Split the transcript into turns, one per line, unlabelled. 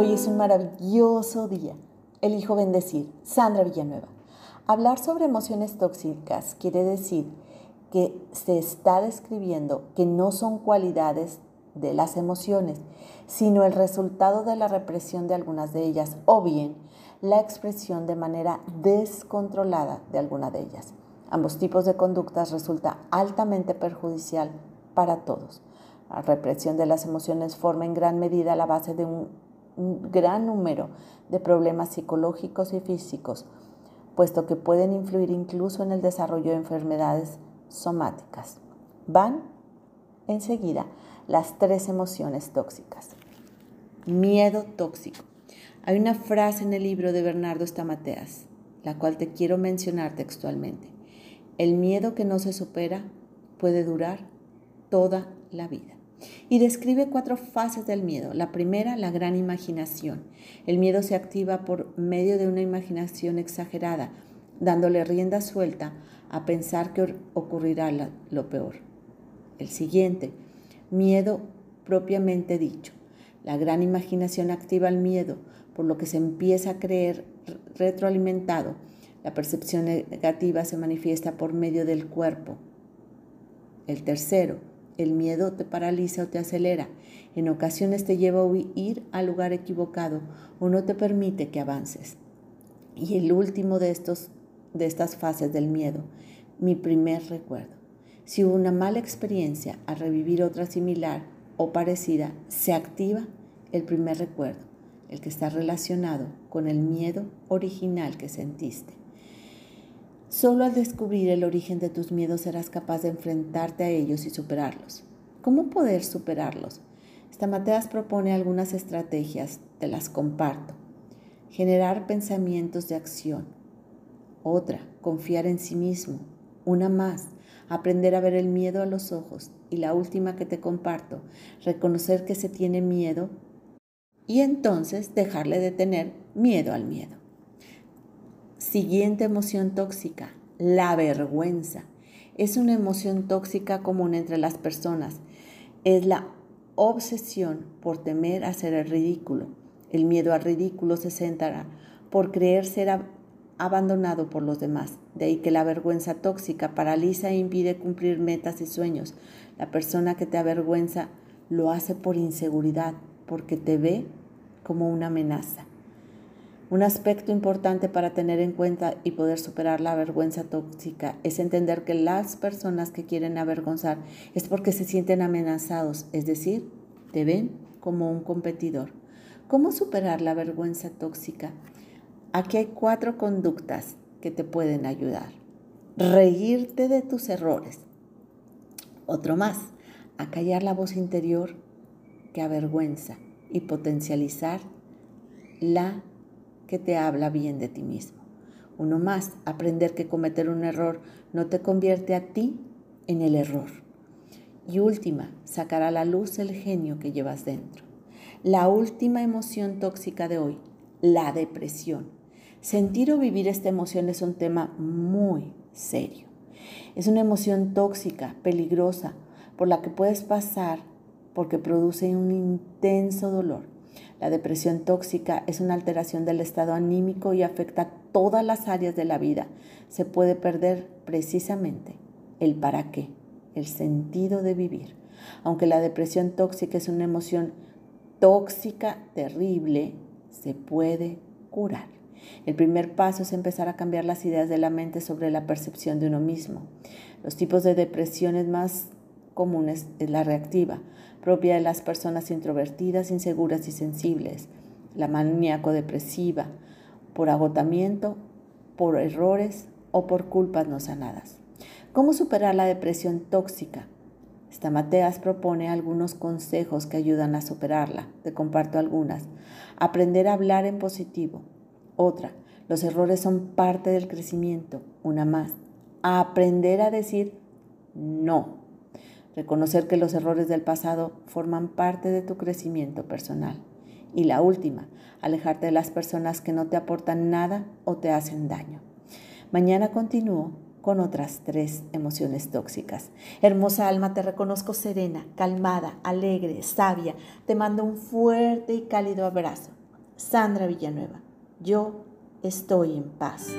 Hoy es un maravilloso día. Elijo bendecir. Sandra Villanueva. Hablar sobre emociones tóxicas quiere decir que se está describiendo que no son cualidades de las emociones, sino el resultado de la represión de algunas de ellas o bien la expresión de manera descontrolada de alguna de ellas. Ambos tipos de conductas resulta altamente perjudicial para todos. La represión de las emociones forma en gran medida la base de un gran número de problemas psicológicos y físicos, puesto que pueden influir incluso en el desarrollo de enfermedades somáticas. Van enseguida las tres emociones tóxicas. Miedo tóxico. Hay una frase en el libro de Bernardo Stamateas, la cual te quiero mencionar textualmente. El miedo que no se supera puede durar toda la vida y describe cuatro fases del miedo. La primera, la gran imaginación. El miedo se activa por medio de una imaginación exagerada, dándole rienda suelta a pensar que ocurrirá lo peor. El siguiente, miedo propiamente dicho. La gran imaginación activa el miedo, por lo que se empieza a creer retroalimentado. La percepción negativa se manifiesta por medio del cuerpo. El tercero, el miedo te paraliza o te acelera. En ocasiones te lleva a huir al lugar equivocado o no te permite que avances. Y el último de, estos, de estas fases del miedo, mi primer recuerdo. Si hubo una mala experiencia al revivir otra similar o parecida, se activa el primer recuerdo, el que está relacionado con el miedo original que sentiste. Solo al descubrir el origen de tus miedos serás capaz de enfrentarte a ellos y superarlos. ¿Cómo poder superarlos? Esta Mateas propone algunas estrategias, te las comparto. Generar pensamientos de acción. Otra, confiar en sí mismo. Una más, aprender a ver el miedo a los ojos. Y la última que te comparto, reconocer que se tiene miedo y entonces dejarle de tener miedo al miedo. Siguiente emoción tóxica, la vergüenza. Es una emoción tóxica común entre las personas. Es la obsesión por temer a ser el ridículo. El miedo al ridículo se centra por creer ser abandonado por los demás. De ahí que la vergüenza tóxica paraliza e impide cumplir metas y sueños. La persona que te avergüenza lo hace por inseguridad, porque te ve como una amenaza. Un aspecto importante para tener en cuenta y poder superar la vergüenza tóxica es entender que las personas que quieren avergonzar es porque se sienten amenazados, es decir, te ven como un competidor. ¿Cómo superar la vergüenza tóxica? Aquí hay cuatro conductas que te pueden ayudar. Reírte de tus errores. Otro más, acallar la voz interior que avergüenza y potencializar la que te habla bien de ti mismo. Uno más, aprender que cometer un error no te convierte a ti en el error. Y última, sacar a la luz el genio que llevas dentro. La última emoción tóxica de hoy, la depresión. Sentir o vivir esta emoción es un tema muy serio. Es una emoción tóxica, peligrosa, por la que puedes pasar porque produce un intenso dolor la depresión tóxica es una alteración del estado anímico y afecta todas las áreas de la vida. Se puede perder precisamente el para qué, el sentido de vivir. Aunque la depresión tóxica es una emoción tóxica, terrible, se puede curar. El primer paso es empezar a cambiar las ideas de la mente sobre la percepción de uno mismo. Los tipos de depresiones más comunes es la reactiva, propia de las personas introvertidas, inseguras y sensibles, la maníaco-depresiva, por agotamiento, por errores o por culpas no sanadas. ¿Cómo superar la depresión tóxica? Esta Mateas propone algunos consejos que ayudan a superarla. Te comparto algunas. Aprender a hablar en positivo. Otra, los errores son parte del crecimiento. Una más. Aprender a decir no reconocer que los errores del pasado forman parte de tu crecimiento personal. Y la última, alejarte de las personas que no te aportan nada o te hacen daño. Mañana continúo con otras tres emociones tóxicas. Hermosa alma, te reconozco serena, calmada, alegre, sabia. Te mando un fuerte y cálido abrazo. Sandra Villanueva. Yo estoy en paz.